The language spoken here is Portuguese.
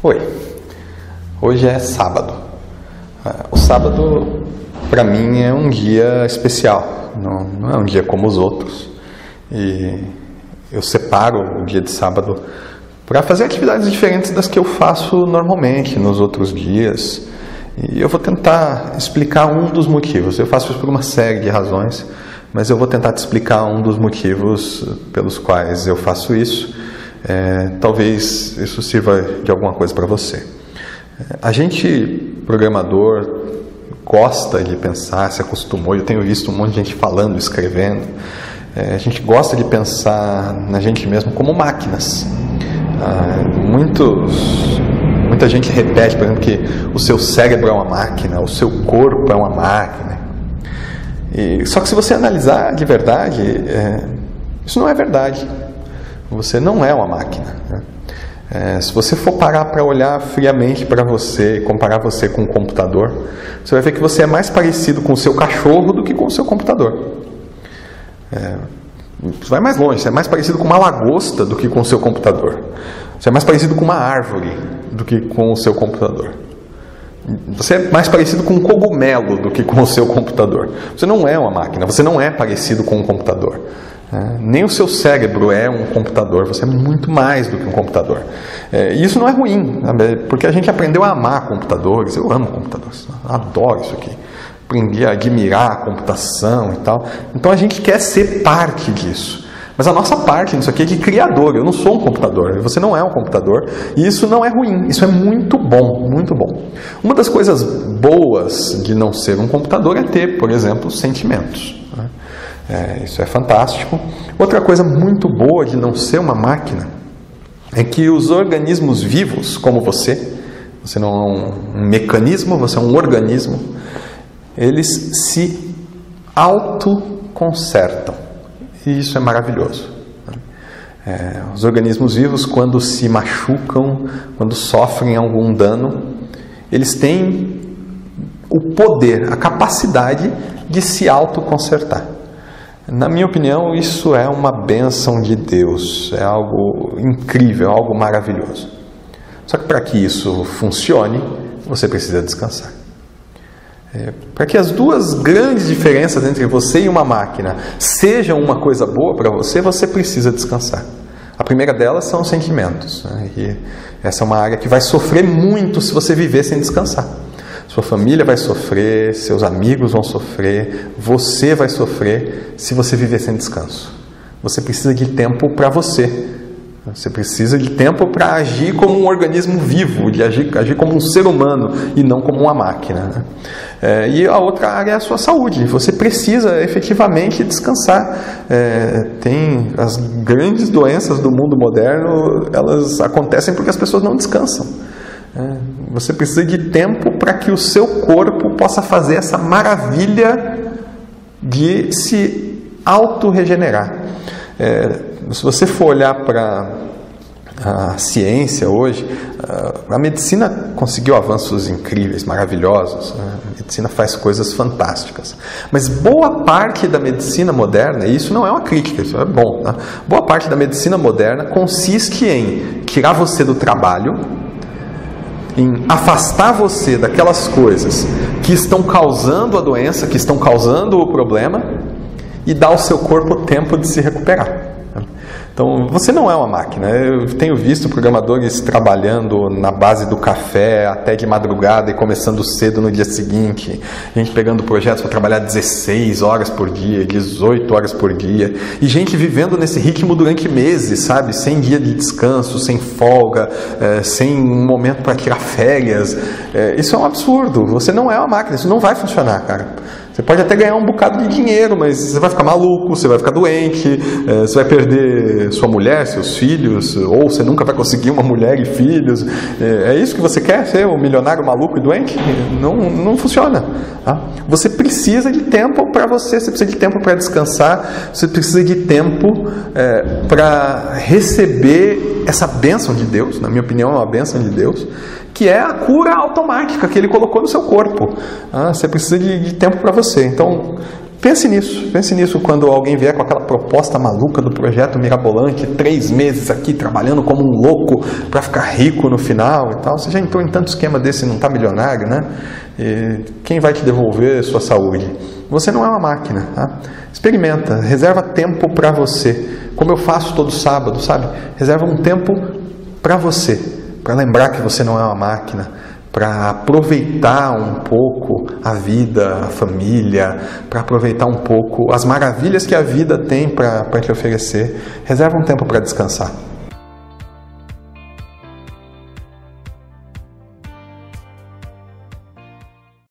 Oi, hoje é sábado. Ah, o sábado, para mim, é um dia especial, não, não, é um dia como os outros. E eu separo o dia de sábado para fazer atividades diferentes das que eu faço normalmente nos outros dias. E eu vou tentar explicar um dos motivos. Eu faço isso por uma série de razões, mas eu vou tentar te explicar um dos motivos pelos quais eu faço isso é, talvez isso sirva de alguma coisa para você. A gente, programador, gosta de pensar, se acostumou, eu tenho visto um monte de gente falando, escrevendo, é, a gente gosta de pensar na gente mesmo como máquinas. Ah, muitos, muita gente repete, por exemplo, que o seu cérebro é uma máquina, o seu corpo é uma máquina. E, só que se você analisar de verdade, é, isso não é verdade. Você não é uma máquina. Né? É, se você for parar para olhar friamente para você e comparar você com um computador, você vai ver que você é mais parecido com o seu cachorro do que com o seu computador. É, você vai mais longe, você é mais parecido com uma lagosta do que com o seu computador. Você é mais parecido com uma árvore do que com o seu computador. Você é mais parecido com um cogumelo do que com o seu computador. Você não é uma máquina, você não é parecido com um computador. É, nem o seu cérebro é um computador, você é muito mais do que um computador. É, e isso não é ruim, porque a gente aprendeu a amar computadores. Eu amo computadores, adoro isso aqui. Aprendi a admirar a computação e tal. Então a gente quer ser parte disso. Mas a nossa parte nisso aqui é de criador. Eu não sou um computador, você não é um computador. E isso não é ruim, isso é muito bom, muito bom. Uma das coisas boas de não ser um computador é ter, por exemplo, sentimentos. É, isso é fantástico. Outra coisa muito boa de não ser uma máquina é que os organismos vivos, como você, você não é um mecanismo, você é um organismo, eles se autoconsertam. E isso é maravilhoso. É, os organismos vivos, quando se machucam, quando sofrem algum dano, eles têm o poder, a capacidade de se autoconsertar. Na minha opinião, isso é uma bênção de Deus, é algo incrível, algo maravilhoso. Só que para que isso funcione, você precisa descansar. É, para que as duas grandes diferenças entre você e uma máquina sejam uma coisa boa para você, você precisa descansar. A primeira delas são os sentimentos. Né? E essa é uma área que vai sofrer muito se você viver sem descansar. Sua família vai sofrer, seus amigos vão sofrer, você vai sofrer se você viver sem descanso. Você precisa de tempo para você. Você precisa de tempo para agir como um organismo vivo, de agir, agir como um ser humano e não como uma máquina. Né? É, e a outra área é a sua saúde. Você precisa efetivamente descansar. É, tem as grandes doenças do mundo moderno, elas acontecem porque as pessoas não descansam. É, você precisa de tempo para que o seu corpo possa fazer essa maravilha de se auto-regenerar. É, se você for olhar para a ciência hoje, a medicina conseguiu avanços incríveis, maravilhosos. Né? A medicina faz coisas fantásticas. Mas boa parte da medicina moderna, e isso não é uma crítica, isso é bom, tá? boa parte da medicina moderna consiste em tirar você do trabalho em afastar você daquelas coisas que estão causando a doença, que estão causando o problema, e dar ao seu corpo tempo de se recuperar. Então, você não é uma máquina. Eu tenho visto programadores trabalhando na base do café até de madrugada e começando cedo no dia seguinte. Gente pegando projetos para trabalhar 16 horas por dia, 18 horas por dia. E gente vivendo nesse ritmo durante meses, sabe? Sem dia de descanso, sem folga, é, sem um momento para tirar férias. É, isso é um absurdo. Você não é uma máquina. Isso não vai funcionar, cara. Você pode até ganhar um bocado de dinheiro, mas você vai ficar maluco, você vai ficar doente, é, você vai perder sua mulher, seus filhos, ou você nunca vai conseguir uma mulher e filhos. É, é isso que você quer, ser um milionário maluco e doente? Não, não funciona. Tá? Você precisa de tempo para você, você precisa de tempo para descansar, você precisa de tempo é, para receber essa bênção de Deus, na minha opinião, é uma bênção de Deus que é a cura automática que ele colocou no seu corpo. Ah, você precisa de, de tempo para você. Então, Pense nisso, pense nisso quando alguém vier com aquela proposta maluca do projeto mirabolante, três meses aqui trabalhando como um louco para ficar rico no final e tal. Você já entrou em tanto esquema desse e não está milionário, né? E quem vai te devolver sua saúde? Você não é uma máquina, tá? Experimenta, reserva tempo para você. Como eu faço todo sábado, sabe? Reserva um tempo para você, para lembrar que você não é uma máquina para aproveitar um pouco a vida, a família, para aproveitar um pouco as maravilhas que a vida tem para te oferecer. Reserva um tempo para descansar.